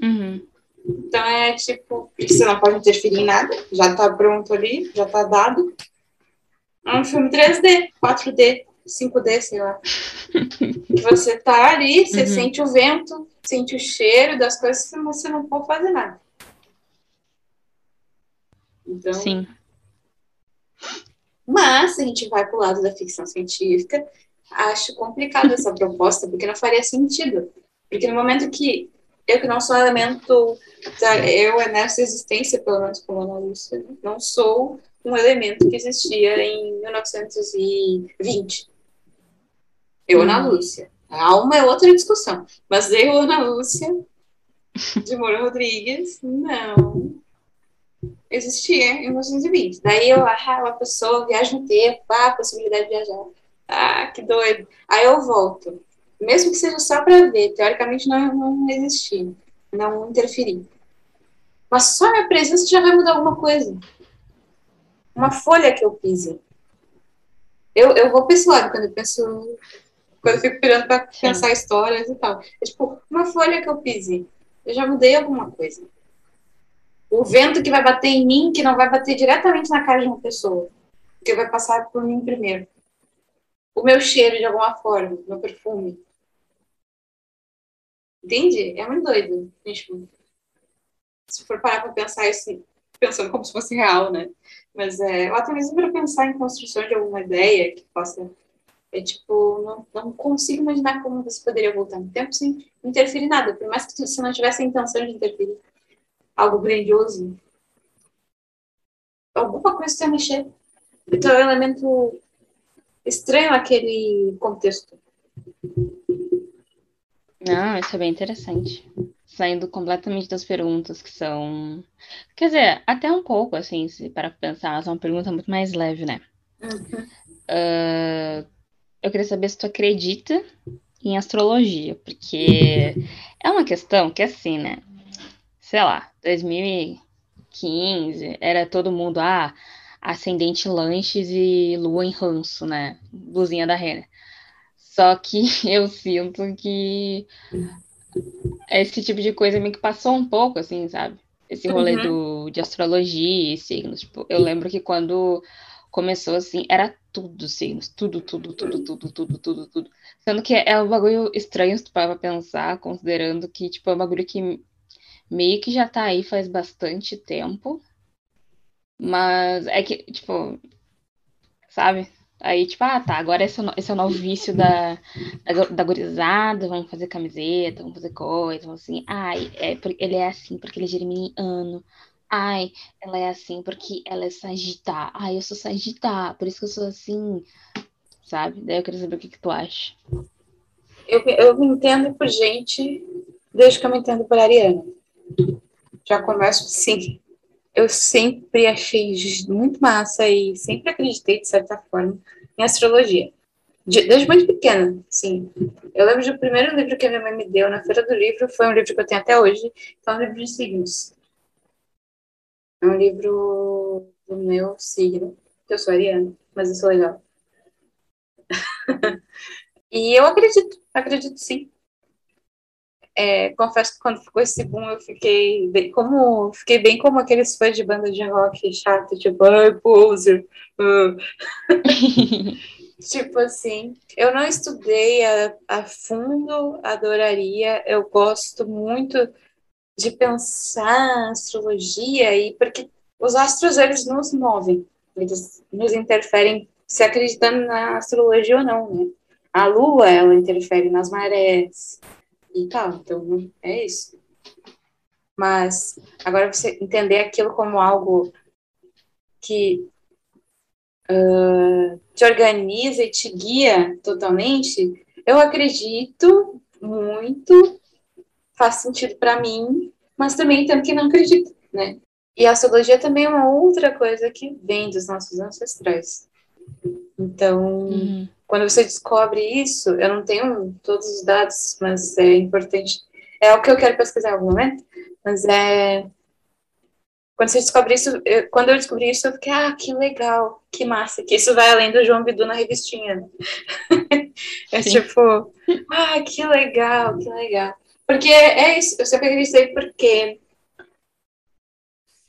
Uhum. Então é tipo, você não pode interferir em nada, já tá pronto ali, já tá dado. É um filme 3D, 4D, 5D, sei lá. você tá ali, você uhum. sente o vento, sente o cheiro das coisas que você não pode fazer nada. Então, Sim. Mas, se a gente vai pro lado da ficção científica, acho complicado essa proposta, porque não faria sentido. Porque no momento que eu que não sou um elemento, eu nessa existência, pelo menos como Ana Lúcia, não sou um elemento que existia em 1920. Eu, Ana hum. Lúcia. A alma é outra discussão. Mas eu, Ana Lúcia, de Moura Rodrigues, não existia em 1920. Daí eu, ah, uma pessoa viaja no tempo, ah, possibilidade de viajar. Ah, que doido. Aí eu volto mesmo que seja só para ver, teoricamente não, não existir, não interferir. Mas só a minha presença já vai mudar alguma coisa. Uma folha que eu pise. Eu, eu vou para esse lado quando eu penso, quando eu fico pirando para pensar histórias e tal. É tipo, uma folha que eu pise. Eu já mudei alguma coisa. O vento que vai bater em mim, que não vai bater diretamente na cara de uma pessoa, que vai passar por mim primeiro. O meu cheiro, de alguma forma, meu perfume, Entende? É muito doido. Tipo, se for parar para pensar isso, pensando como se fosse real, né? Mas é, até mesmo para pensar em construção de alguma ideia que possa. É tipo, não, não consigo imaginar como você poderia voltar no tempo sem interferir nada, por mais que você não tivesse a intenção de interferir. Algo grandioso. Alguma coisa você mexer. Então é um elemento estranho aquele contexto. Não, isso é bem interessante. Saindo completamente das perguntas que são. Quer dizer, até um pouco, assim, se para pensar, mas é uma pergunta muito mais leve, né? Uhum. Uh, eu queria saber se tu acredita em astrologia, porque é uma questão que, assim, né? Sei lá, 2015 era todo mundo, ah, ascendente lanches e lua em ranço, né? Luzinha da Renner. Só que eu sinto que esse tipo de coisa meio que passou um pouco, assim, sabe? Esse rolê uhum. do, de astrologia e signos. Tipo, eu lembro que quando começou assim, era tudo signos, tudo, tudo, tudo, tudo, tudo, tudo, tudo. Sendo que é um bagulho estranho se tu parar pra pensar, considerando que, tipo, é um bagulho que meio que já tá aí faz bastante tempo. Mas é que, tipo, sabe? Aí, tipo, ah, tá, agora esse é o, esse é o novo vício da, da, da gurizada, vamos fazer camiseta, vamos fazer coisa, vamos assim, ai, é, ele é assim porque ele é geminiano, ai, ela é assim porque ela é sagitário, ai, eu sou sagitário, por isso que eu sou assim, sabe? Daí eu queria saber o que, que tu acha. Eu, eu me entendo por gente desde que eu me entendo por Ariana. Já começo assim. Eu sempre achei muito massa e sempre acreditei, de certa forma, em astrologia. desde muito pequena, sim. Eu lembro do primeiro livro que a minha mãe me deu na Feira do Livro, foi um livro que eu tenho até hoje, que é um livro de signos. É um livro do meu signo, que eu sou ariana, mas eu sou legal. e eu acredito, acredito sim. É, confesso que quando ficou esse boom, eu fiquei bem como, fiquei bem como aqueles fãs de banda de rock chato, tipo, ai, poser. Uh. tipo assim, eu não estudei a, a fundo, adoraria, eu gosto muito de pensar astrologia e porque os astros eles nos movem, eles nos interferem se acreditando na astrologia ou não, né? A lua, ela interfere nas marés, e tal. Então, é isso. Mas agora você entender aquilo como algo que uh, te organiza e te guia totalmente, eu acredito muito, faz sentido para mim, mas também entendo que não acredito, né? E a astrologia também é uma outra coisa que vem dos nossos ancestrais. Então, uhum. Quando você descobre isso, eu não tenho todos os dados, mas é importante. É o que eu quero pesquisar em algum momento, mas é. Quando você descobre isso, eu, quando eu descobri isso, eu fiquei, ah, que legal, que massa, que isso vai além do João Bidu na revistinha. é Sim. tipo, ah, que legal, que legal. Porque é isso, eu sempre acreditei porque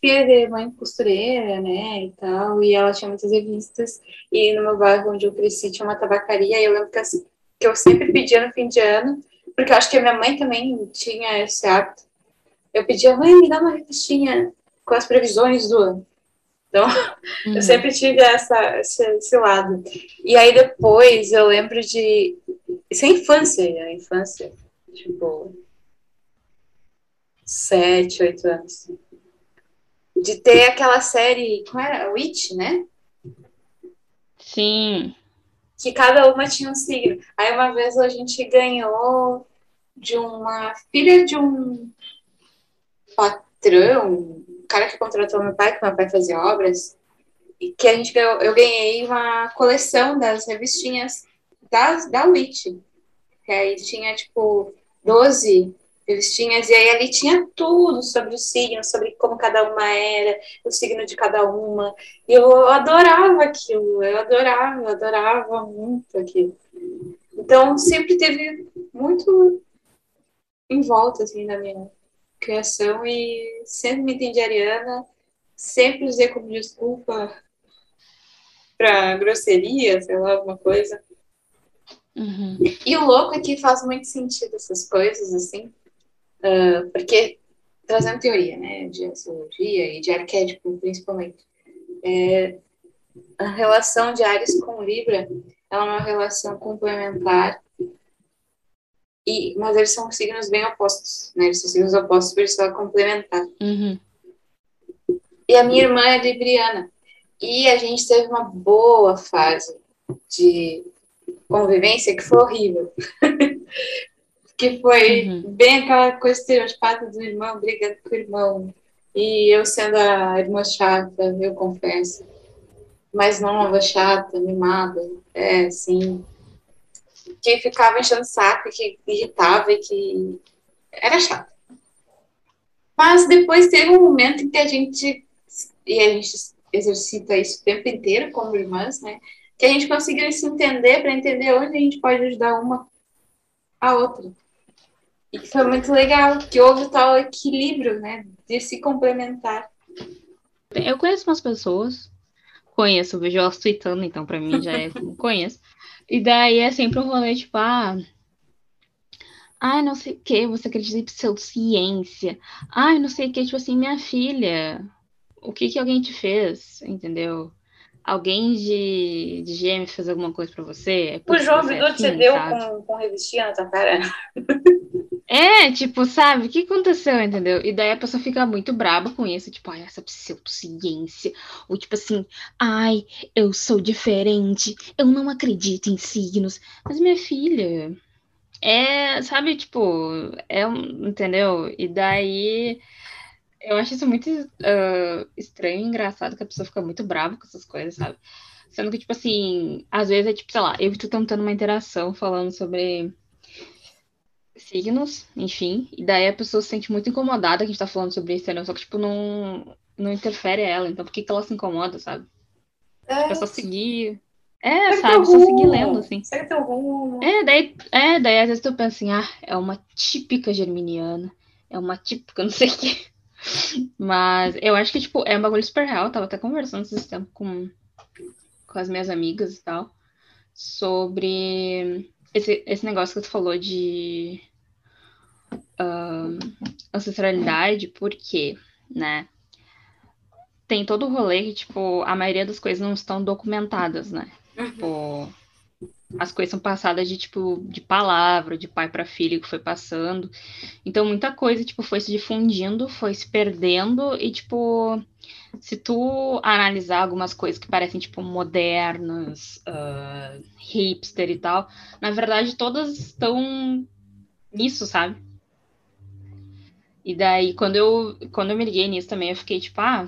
filha de mãe costureira, né, e tal, e ela tinha muitas revistas, e no meu bairro onde eu cresci tinha uma tabacaria, e eu lembro que, assim, que eu sempre pedia no fim de ano, porque eu acho que a minha mãe também tinha esse hábito, eu pedia, mãe, me dá uma revistinha com as previsões do ano. Então, uhum. eu sempre tive essa, esse, esse, lado. E aí depois eu lembro de. Isso é infância, a infância. Tipo. Sete, oito anos de ter aquela série, como era? Witch, né? Sim. Que cada uma tinha um signo. Aí uma vez a gente ganhou de uma filha de um patrão, um cara que contratou meu pai, que meu pai fazia obras, e que a gente ganhou, eu ganhei uma coleção das revistinhas das, da Witch. Que aí tinha, tipo, 12 revistinhas, e aí ali tinha tudo sobre o signo, sobre como cada uma era, o signo de cada uma. E eu adorava aquilo, eu adorava, adorava muito aquilo. Então, sempre teve muito em volta, assim, da minha criação, e sempre me entendi ariana, sempre usei como desculpa para grosseria, sei lá, alguma coisa. Uhum. E o louco é que faz muito sentido essas coisas, assim, Uh, porque, trazendo teoria, né, de astrologia e de arquétipo, principalmente, é, a relação de Ares com Libra é uma relação complementar, e, mas eles são signos bem opostos, né, eles são signos opostos, por isso ela complementar. Uhum. E a minha irmã é libriana, e a gente teve uma boa fase de convivência que foi horrível. que foi uhum. bem aquela coisa estereotipada do irmão brigando com o irmão. E eu sendo a irmã chata, eu confesso. Mais nova, chata, mimada. É, assim. Que ficava enchendo saco, que irritava e que era chata. Mas depois teve um momento em que a gente, e a gente exercita isso o tempo inteiro como irmãs, né? Que a gente conseguiu se entender para entender onde a gente pode ajudar uma a outra. E foi muito legal, que houve tal equilíbrio, né? De se complementar. Eu conheço umas pessoas, conheço, vejo elas tweetando, então pra mim já é como conheço. E daí é sempre um rolê, tipo, ah. Ai, não sei o que, você acredita em pseudociência. Ai, não sei o que, tipo assim, minha filha, o que que alguém te fez, entendeu? Alguém de, de GM fez alguma coisa pra você? É o João Bidu assim, te deu com, com revistinha na tua cara? É, tipo, sabe, o que aconteceu, entendeu? E daí a pessoa fica muito braba com isso, tipo, ai, essa pseudociência. Ou tipo assim, ai, eu sou diferente, eu não acredito em signos. Mas minha filha, é, sabe, tipo, é entendeu? E daí eu acho isso muito uh, estranho e engraçado que a pessoa fica muito brava com essas coisas, sabe? Sendo que, tipo assim, às vezes é tipo, sei lá, eu estou tentando uma interação falando sobre signos, enfim, e daí a pessoa se sente muito incomodada que a gente tá falando sobre isso, né? Só que, tipo, não, não interfere ela, então por que, que ela se incomoda, sabe? É, é só seguir. É, sabe, só seguir lendo, assim. Será que tem algum... É, daí, é, daí às vezes tu pensa assim, ah, é uma típica germiniana, é uma típica não sei o quê. Mas eu acho que, tipo, é um bagulho super real, eu tava até conversando esse tempo com, com as minhas amigas e tal, sobre esse, esse negócio que tu falou de uh, ancestralidade, porque, né? Tem todo o rolê que, tipo, a maioria das coisas não estão documentadas, né? Uhum. Tipo, as coisas são passadas de, tipo, de palavra, de pai para filho que foi passando. Então, muita coisa, tipo, foi se difundindo, foi se perdendo e, tipo, se tu analisar algumas coisas que parecem, tipo, modernas, uh, hipster e tal, na verdade, todas estão nisso, sabe? E daí, quando eu, quando eu me liguei nisso também, eu fiquei, tipo, ah,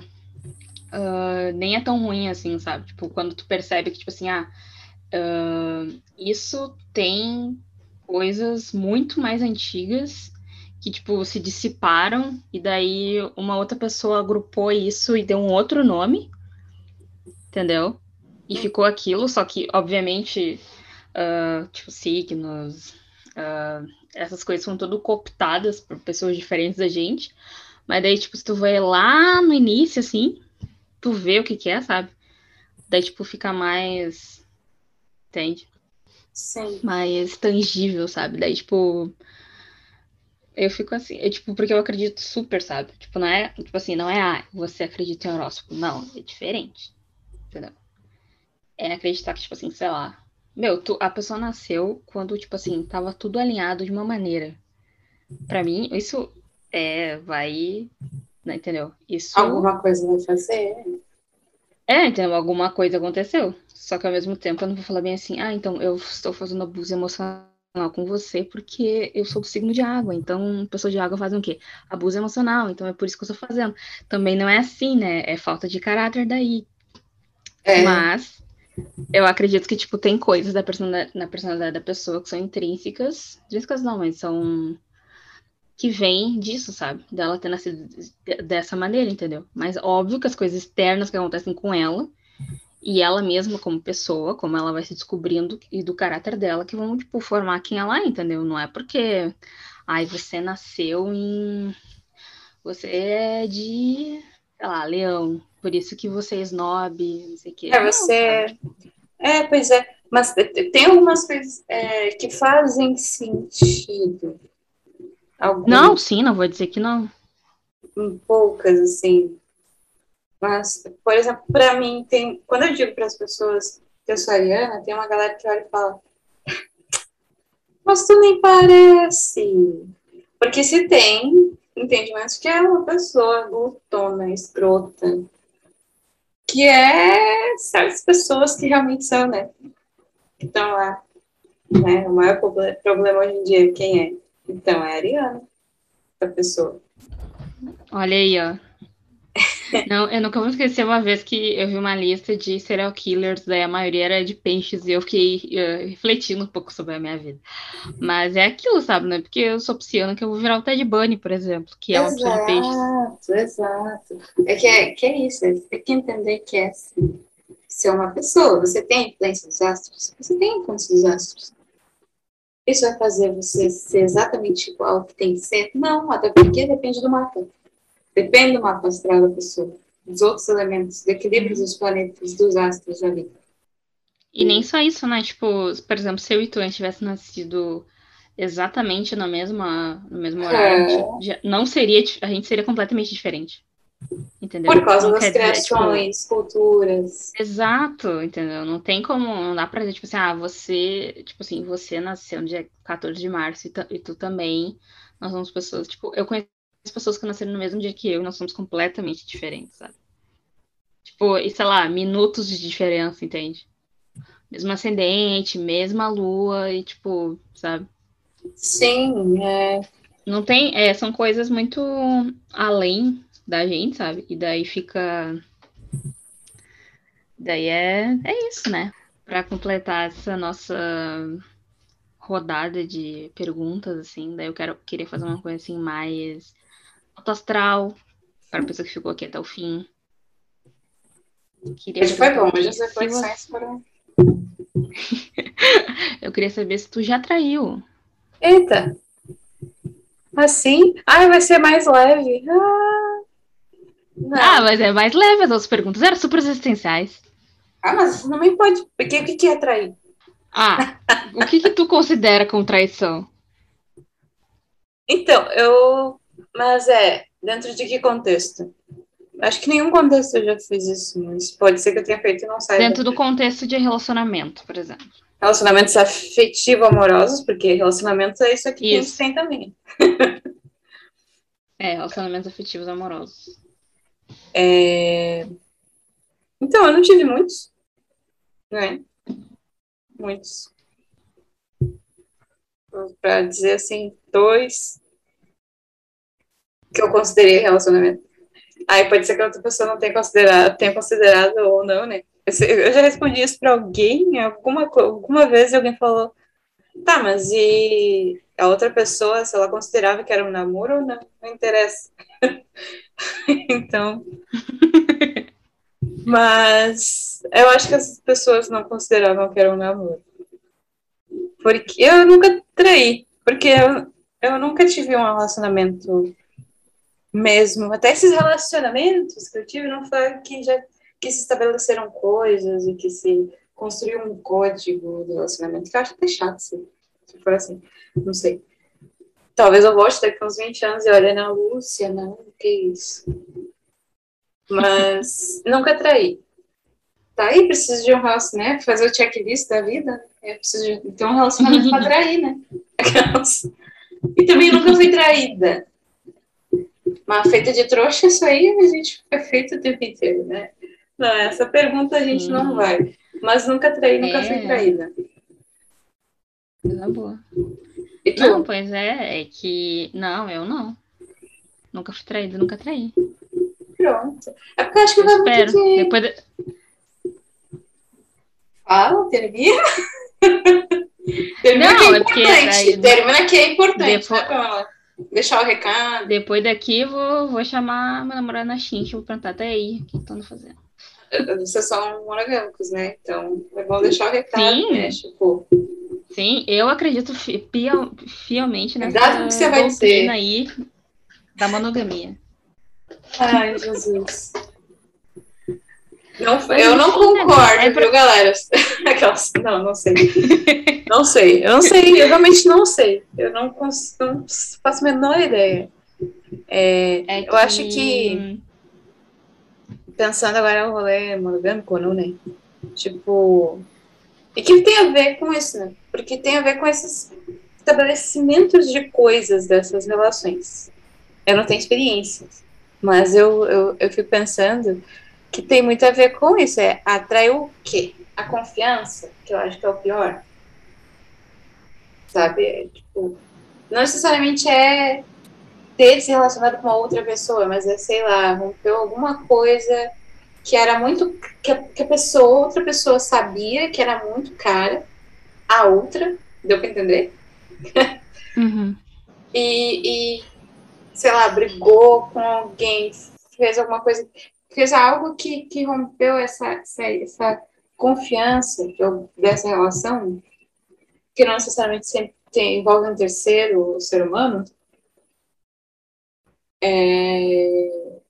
uh, nem é tão ruim assim, sabe? Tipo, quando tu percebe que, tipo assim, ah, uh, isso tem coisas muito mais antigas que, tipo, se dissiparam e daí uma outra pessoa agrupou isso e deu um outro nome, entendeu? E ficou aquilo, só que, obviamente, uh, tipo, signos, uh, essas coisas são tudo cooptadas por pessoas diferentes da gente. Mas daí, tipo, se tu vai lá no início, assim, tu vê o que que é, sabe? Daí, tipo, fica mais. Entende? Sim. Mais tangível, sabe? Daí, tipo. Eu fico assim, é tipo, porque eu acredito super, sabe? Tipo, não é, tipo assim, não é, ah, você acredita em horóscopo. Não, é diferente. Entendeu? É acreditar que, tipo assim, sei lá. Meu, tu, a pessoa nasceu quando, tipo assim, tava tudo alinhado de uma maneira. Pra mim, isso é, vai. Né, entendeu? Isso. Alguma coisa vai fazer. É, então, alguma coisa aconteceu. Só que ao mesmo tempo eu não vou falar bem assim, ah, então eu estou fazendo abuso emocional com você porque eu sou do signo de água. Então, pessoas de água fazem o quê? Abuso emocional. Então é por isso que eu estou fazendo. Também não é assim, né? É falta de caráter daí. É. Mas eu acredito que, tipo, tem coisas da na personalidade da pessoa que são intrínsecas. Intrínsecas não, mas são. Que vêm disso, sabe? Dela ter nascido dessa maneira, entendeu? Mas óbvio que as coisas externas que acontecem com ela e ela mesma como pessoa, como ela vai se descobrindo e do caráter dela que vão, tipo, formar quem ela é, entendeu? Não é porque, ai, você nasceu em... Você é de, sei lá, leão, por isso que você é snob, não sei o quê. É, você... É, pois é, mas tem algumas coisas é, que fazem sentido. Algumas... Não, sim, não vou dizer que não. Poucas, assim. Mas, por exemplo, para mim, tem, quando eu digo para as pessoas que eu sou ariana, tem uma galera que olha e fala: Mas tu nem parece. Porque se tem entendimento que é uma pessoa glutona, escrota, que é certas pessoas que realmente são, né? Que estão lá. Né? O maior problema hoje em dia, quem é? Então, é a Ariana, a pessoa. Olha aí, ó. Não, eu nunca vou esquecer uma vez que eu vi uma lista de serial killers, daí a maioria era de peixes, e eu fiquei uh, refletindo um pouco sobre a minha vida. Mas é aquilo, sabe, né? Porque eu sou pisciana que eu vou virar o Ted Bunny, por exemplo, que é uma pessoa de peixes. Exato, exato. É que, é que é isso, você tem que entender que é assim. Você é uma pessoa, você tem influência dos astros? Você tem influência dos astros. Isso vai fazer você ser exatamente igual ao que tem que ser? Não, até porque depende do mapa. Depende do mapa astral da pessoa. dos outros elementos, do equilíbrio dos planetas, dos astros ali. E nem só isso, né? Tipo, por exemplo, se eu e tu tivesse nascido exatamente na mesma, no mesmo horário, é. não seria, a gente seria completamente diferente. Entendeu? Por causa das criações, tipo, culturas. Exato, entendeu? Não tem como, não dá pra dizer, tipo assim, ah, você, tipo assim, você nasceu no dia 14 de março e, e tu também. Nós somos pessoas, tipo, eu conheço pessoas que nasceram no mesmo dia que eu e nós somos completamente diferentes, sabe? Tipo, e sei lá, minutos de diferença, entende? Mesmo ascendente, mesma lua e tipo, sabe? Sim, é. Não tem, é, são coisas muito além da gente, sabe? E daí fica. Daí é, é isso, né? Para completar essa nossa rodada de perguntas, assim, daí eu quero, queria fazer uma coisa assim mais autoastral, para a pessoa que ficou aqui até o fim. Queria Hoje foi bom, hoje foi você... para... eu queria saber se tu já traiu. Eita! Assim? Ai, vai ser mais leve. Ah, ah, mas é mais leve as outras perguntas. Eram super existenciais. Ah, mas não me pode. Porque o que, que é trair? Ah, o que, que tu considera como traição? Então, eu. Mas é, dentro de que contexto? Acho que nenhum contexto eu já fiz isso, mas pode ser que eu tenha feito e não saiba. Dentro do contexto de relacionamento, por exemplo. Relacionamentos afetivo-amorosos, porque relacionamentos é isso aqui isso. que a gente tem também. é, relacionamentos afetivos amorosos. É... Então, eu não tive muitos, né? Muitos. Para dizer assim, dois que eu considerei relacionamento. Aí pode ser que outra pessoa não tenha considerado, tenha considerado ou não, né? Eu já respondi isso para alguém, alguma, alguma vez alguém falou, tá, mas e a outra pessoa, se ela considerava que era um namoro ou não? Não interessa. então. mas eu acho que as pessoas não consideravam que era um namoro. Porque eu nunca traí, porque eu, eu nunca tive um relacionamento mesmo. Até esses relacionamentos que eu tive não foi que já que se estabeleceram coisas e que se construiu um código do relacionamento, que eu acho até chato se, se for assim, não sei. Talvez eu volte daqui uns 20 anos e olhe na Lúcia, não, que isso. Mas nunca traí. Tá aí, preciso de um relacionamento, né? Fazer o checklist da vida. É preciso de ter um relacionamento pra trair, né? E também nunca fui traída. Mas feita de trouxa, isso aí a gente fica feito o tempo inteiro, né? Não, essa pergunta a gente hum. não vai. Mas nunca traí, nunca é. fui traída. Coisa boa. E tu? Não, pois é, é que. Não, eu não. Nunca fui traída, nunca traí. Pronto. É porque eu acho que vai espero. muito de... Depois de... Fala, termina. termina não, que é, é importante. Termina que é importante, Depois... né, Deixar o recado. Depois daqui, vou, vou chamar meu namorado na Xinx, vou perguntar até aí o que estão fazendo. Vocês são monogâmicos, né? Então é bom deixar o recado, Sim. né? Tipo. Sim, eu acredito fiel, fielmente nessa Cuidado que você vai dizer. aí da monogamia. Ai, Jesus. Não, eu não concordo, é pra... viu, galera? Aquelas, não, não sei. Não sei, eu não sei, eu realmente não sei. Eu não, não faço a menor ideia. É, é que... Eu acho que. Pensando agora no rolê monogâmico ou não, né? Tipo. E que tem a ver com isso, né? Porque tem a ver com esses estabelecimentos de coisas dessas relações. Eu não tenho experiência, mas eu, eu, eu fico pensando que tem muito a ver com isso. É o quê? A confiança, que eu acho que é o pior. Sabe? É, tipo, não necessariamente é ter se relacionado com uma outra pessoa, mas é, sei lá, rompeu alguma coisa que era muito. que a, que a pessoa, outra pessoa sabia que era muito cara, a outra, deu pra entender? Uhum. e, e, sei lá, brigou com alguém, fez alguma coisa fez algo que, que rompeu essa, essa, essa confiança dessa relação, que não necessariamente sempre tem, envolve um terceiro ser humano, é...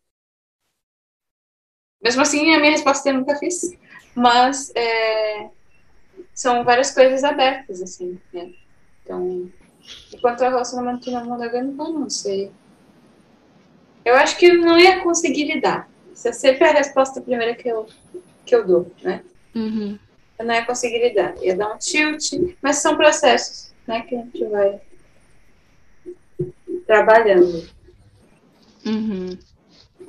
Mesmo assim, a minha resposta eu nunca fiz. Mas é, são várias coisas abertas, assim, né? Então, enquanto ao relacionamento não monogâmico, eu não sei. Eu acho que eu não ia conseguir lidar. Isso é sempre a resposta primeira que eu, que eu dou, né? Uhum. Eu não ia conseguir lidar. Ia dar um tilt, mas são processos, né, que a gente vai trabalhando. Uhum.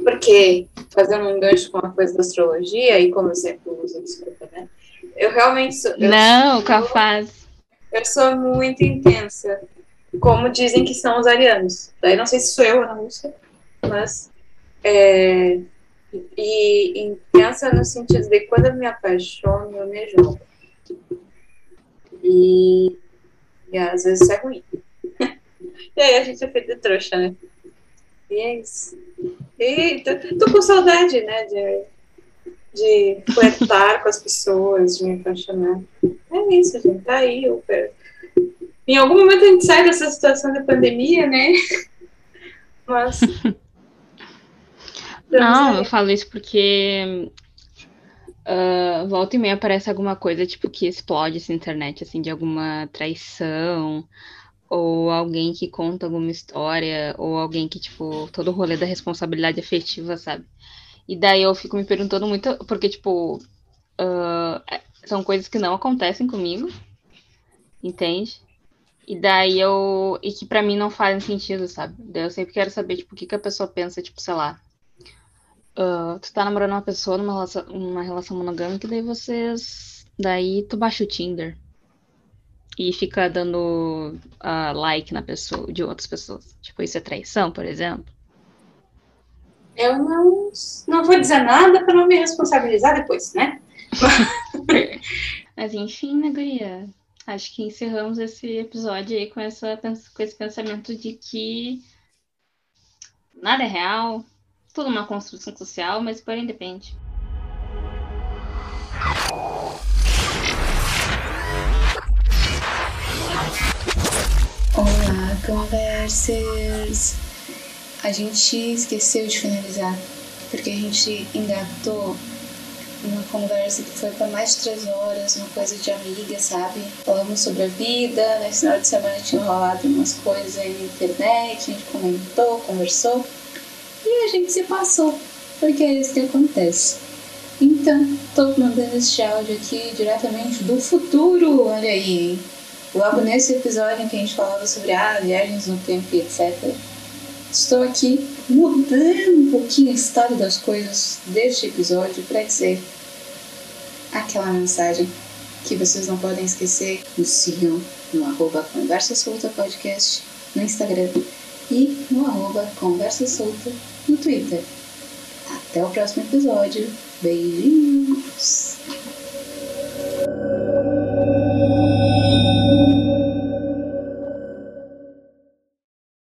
Porque, fazendo um gancho com a coisa da astrologia, e como eu sempre uso, desculpa, né? Eu realmente sou. Eu Não, sou, capaz. Eu sou muito intensa, como dizem que são os arianos. Daí não sei se sou eu ou não. Mas. É, e intensa no sentido de quando eu me apaixono, eu me jogo. E, e às vezes isso é ruim. e aí a gente é feito de trouxa, né? E é isso. E tô, tô com saudade, né? De, de flertar com as pessoas, de me apaixonar. É isso, gente. Tá aí. Eu, em algum momento a gente sai dessa situação da pandemia, né? Mas. Não, eu falo isso porque uh, volta e meia aparece alguma coisa tipo que explode essa internet, assim, de alguma traição, ou alguém que conta alguma história, ou alguém que, tipo, todo o rolê da responsabilidade afetiva, sabe? E daí eu fico me perguntando muito, porque, tipo, uh, são coisas que não acontecem comigo, entende? E daí eu. E que pra mim não fazem sentido, sabe? Daí eu sempre quero saber, tipo, o que, que a pessoa pensa, tipo, sei lá. Uh, tu tá namorando uma pessoa numa relação, uma relação monogâmica, daí vocês. Daí tu baixa o Tinder. E fica dando uh, like na pessoa, de outras pessoas. Tipo, isso é traição, por exemplo? Eu não, não vou dizer nada para não me responsabilizar depois, né? Mas enfim, né, Guria? Acho que encerramos esse episódio aí com, essa, com esse pensamento de que nada é real, tudo uma construção social, mas porém depende. Olá, conversers! A gente esqueceu de finalizar, porque a gente engatou uma conversa que foi para mais de três horas, uma coisa de amiga, sabe? Falamos sobre a vida, nesse final de semana tinha rolado umas coisas aí na internet, a gente comentou, conversou, e a gente se passou, porque é isso que acontece. Então, tô mandando este áudio aqui diretamente do futuro, olha aí, hein? Logo nesse episódio em que a gente falava sobre ah, viagens no tempo e etc. Estou aqui mudando um pouquinho a história das coisas deste episódio para dizer aquela mensagem que vocês não podem esquecer. Nos sigam no arroba Conversa Solta Podcast no Instagram e no arroba Conversa Solta no Twitter. Até o próximo episódio. Beijinhos!